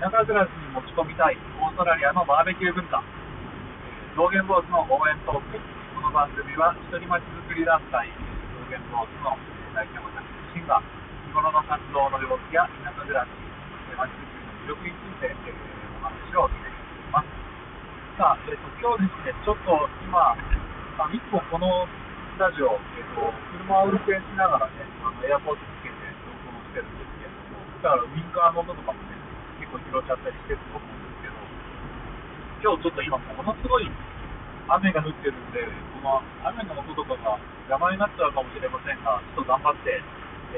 田舎暮らしに持ち込みたいオーストラリアのバーベキュー文化。道元坊主の応援トークこの番組は一人町づくり団体道元坊主の代表の自身が日頃の活動の様子や田舎暮らし町づくりの魅力について、えー、お話をしていきますさあ、えーと、今日ですねちょっと今あ一個このラジオ、えーと、車を運転しながらねあのエアポートつけて録音してるんですけれどもだからウインカーの音とかもね構拾っちゃったりしてると思うんですけど、今日ちょっと今、ものすごい雨が降ってるんで、この雨の音とかが邪魔になっちゃうかもしれませんが、ちょっと頑張って、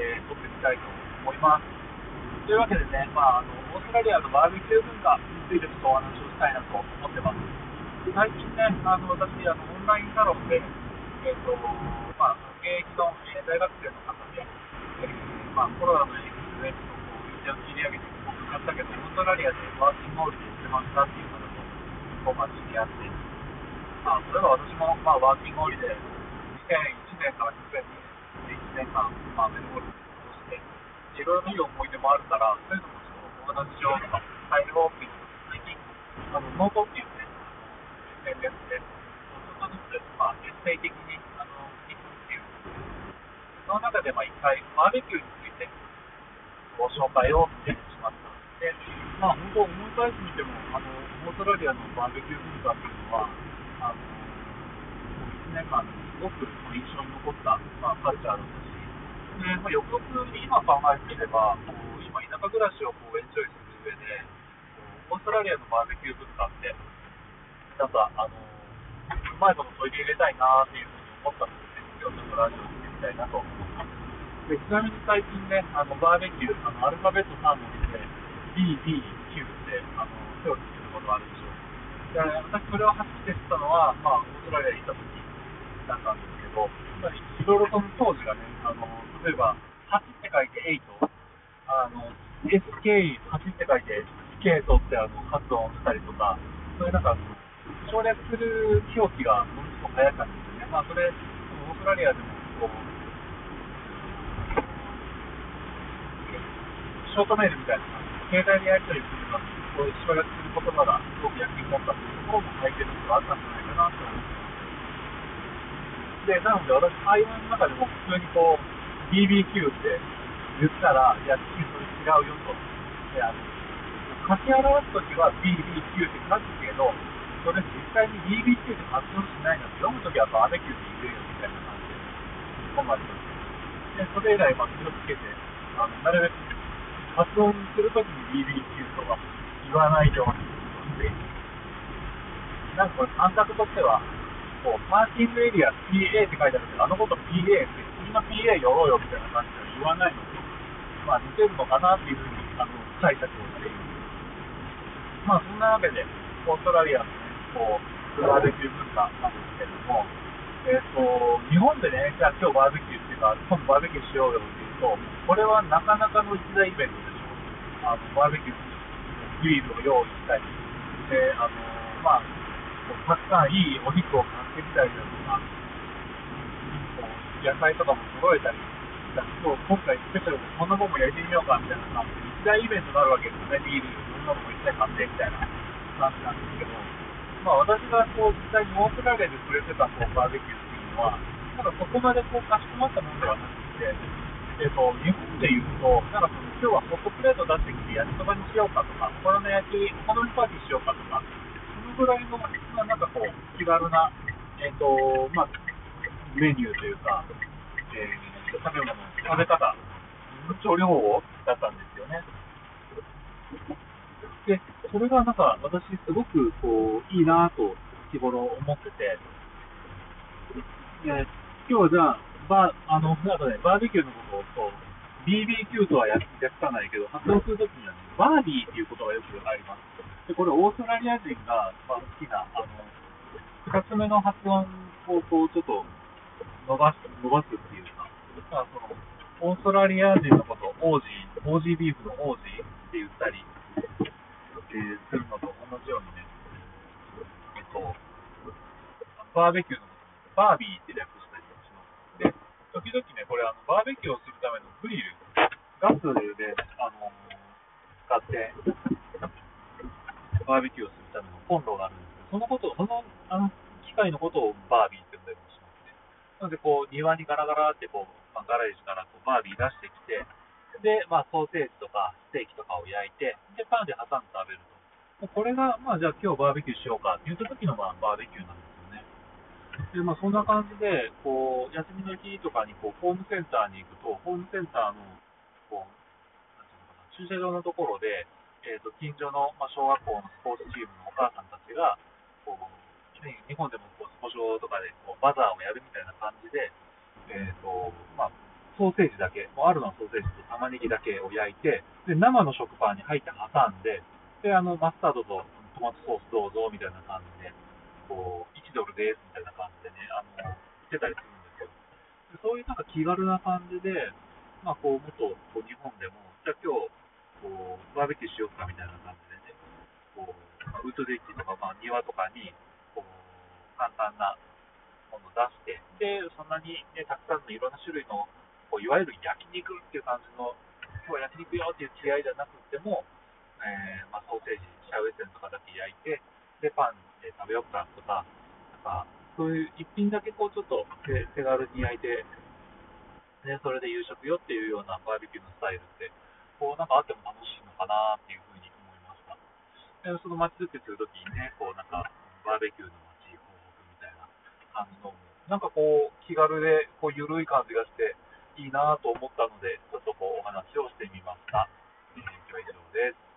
えー、撮ってみたいと思います。というわけでね、まあ、あのオーストラリアのバーベキュー文化についてちょっとお話をしたいなと思ってます。最近ね、あの私あの、オンラインサロンで、えーとまあ、現役の、大学生の方で、えーまあ、コロナの影響で、こう、切り上げて買ったけど、オーストラリアでワーキングホールで売ってましたっていう方と、こう、まあ、知り合って、まあ、それは私も、まあ、ワーキングホールで、2001年から2002年、1年間、まあ、メルボルンに過ごして、いろいろいい思い出もあるから、そういうのもちょっとお話しようとか、タイルウォーキング、最近、あの、ノートっていうね、SNS で、ちょっとずつ、まあ、徹底的に、あの、行くっていう、その中で、まあ、一回、バーベキューについて、ご紹介をしてしまった。で、まあ、本当、思い返してみても、あのオーストラリアのバーベキュー文化っていうのは、あの1年間、すごく印象に残った、まあ、カルチャーだったし、でまあ、よくよく今考えてみれば、こう今、田舎暮らしをこうエンジョイする上で、オーストラリアのバーベキュー文化って、なんか、あのうまいこと取り入れたいなっていうふうに思ったんですね。今日ちょっとラジオしてみたいなと思います。でちなみに最近ね、あのバーベキュー、あのアルファベット3文字で、B、B、Q ってあの手をつけることがあるでしょう。で私、それを走ってたのは、まあ、オーストラリアに行った時だったんですけど、いろいろその当時がね、あの例えば、8って書いて8、あの SK8 って書いてスケートってあの発音したりとか、そういうなんか、省略する表記がものすごく早かったんですね。まあ、それ、オーストラリアでもこう、ショートメールみたいな携帯でやり取りするのこういうしばらくする言葉がすごく役に立ったというところも解決があったんじゃないかなと思います。で、なので私、会話の中でも普通にこう、BBQ って言ったら、いや、それ違うよと。であの書き表すときは BBQ って書くけど、それ実際に BBQ って発音しないので、読むときはバーベキューって言うよみたいな感じで、困ります。で、それ以来、まあ、気をつけて、あのなるべく発音するときに BBQ とか言わないようにして、なんか感覚としては、こう、パーキングエリア PA って書いてあるけど、あのこと PA って、次の PA 寄ろうよみたいな感じで言わないので、まあ似てるのかなっていうふうに、あの、解釈をしている。まあそんなわけで、オーストラリアのね、こう、バーベキュー文化なんですけれども、えっ、ー、と、日本でね、じゃあ今日バーベキューっていうか、今度バーベキューしようよってと、これはなかなかの一大イベントでしょう。あのバーベキュー、グリルを用意したり、で、あのまあ、たくさんいいお肉を買ってきたりだとか、野菜とかも揃えたり、今日今回スペシャルでこんなもんも焼いてみようかみたいな感じで、一大イベントになるわけですね、ビール、いろんなものも一回買ってみたいな感じなんですけど、まあ、私がこう実際にオーストラリアで触れてたこうバーベキューっていうのは、ただそこまでこうかしこまったものではなくて、えっ、ー、と、日本で言うと、なんかその今日はホットプレート出してきて焼きそばにしようかとか、この焼き、お好みパーティーしようかとか、そのぐらいの、なんかこう、気軽な、えっ、ー、と、まあ、メニューというか、えー、食べ物、食べ方、調理方法だったんですよね。で、それがなんか私すごくこう、いいなと日頃思ってて、え今日はじゃあ、バあの、なんかね、バーベキューのことと、BBQ とは訳さないけど、発音するときには、ね、バービーっていうことがよくあります。で、これオーストラリア人が、まあ、好きな、あの、二つ目の発音をこう、ちょっと伸ばす、伸ばすっていうか、まあ、その、オーストラリア人のこと、オージー、オージービーフのオージーって言ったり、えー、するのと同じようにね、えっと、バーベキューのことバービーって時々ね、これあの、バーベキューをするためのグリル、ガスで、あの使って、バーベキューをするためのコンロがあるんですけど、そのことを、そのあの機械のことをバービーって呼んだりもしますね。なので、こう、庭にガラガラってこう、まあ、ガレージからこうバービー出してきて、で、まあ、ソーセージとかステーキとかを焼いて、で、パンで挟んで食べると。これが、まあ、じゃあ今日バーベキューしようかって言った時の、まあ、バーベキューなんです。で、まあ、そんな感じで、こう、休みの日とかに、こう、ホームセンターに行くと、ホームセンターの、こう、なんていうのかな、駐車場のところで、えっ、と、近所の、まあ、小学校のスポーツチームのお母さんたちが、こう、日本でもこうスポ少とかでこうバザーをやるみたいな感じで、えっ、と、まあ、ソーセージだけ、もうあるのはソーセージと玉ねぎだけを焼いて、で、生の食パンに入って挟んで、で、あの、マスタードとトマトソースどうぞみたいな感じで、こう、1ドルですみたいな感じでね、あの、言ってたりするんですよ。でそういうなんか気軽な感じで、まあ、こう、もっとこう日本でも、じゃあ今日、こう、バーベキューしようかみたいな感じでね、こう、ウッドデッキとか、まあ、庭とかに、こう、簡単なものを出して、で、そんなに、ね、たくさんのいろんな種類の、こういわゆる焼肉っていう感じの、今日は焼肉よっていう気合じゃなくても、えーまあ、ソーセージ、シャウエッセンとかだけ焼いて、で、パンで食べようかとか、か、そういう一品だけこうちょっと手手軽に焼いて、ね、それで夕食よっていうようなバーベキューのスタイルって、こうなんかあっても楽しいのかなっていうふうに思いました。でその街づくりするときにね、こうなんか、バーベキューの街報告みたいな感じの、なんかこう、気軽で、こう、ゆるい感じがして、いいなと思ったので、ちょっとこう、お話をしてみました。以上です。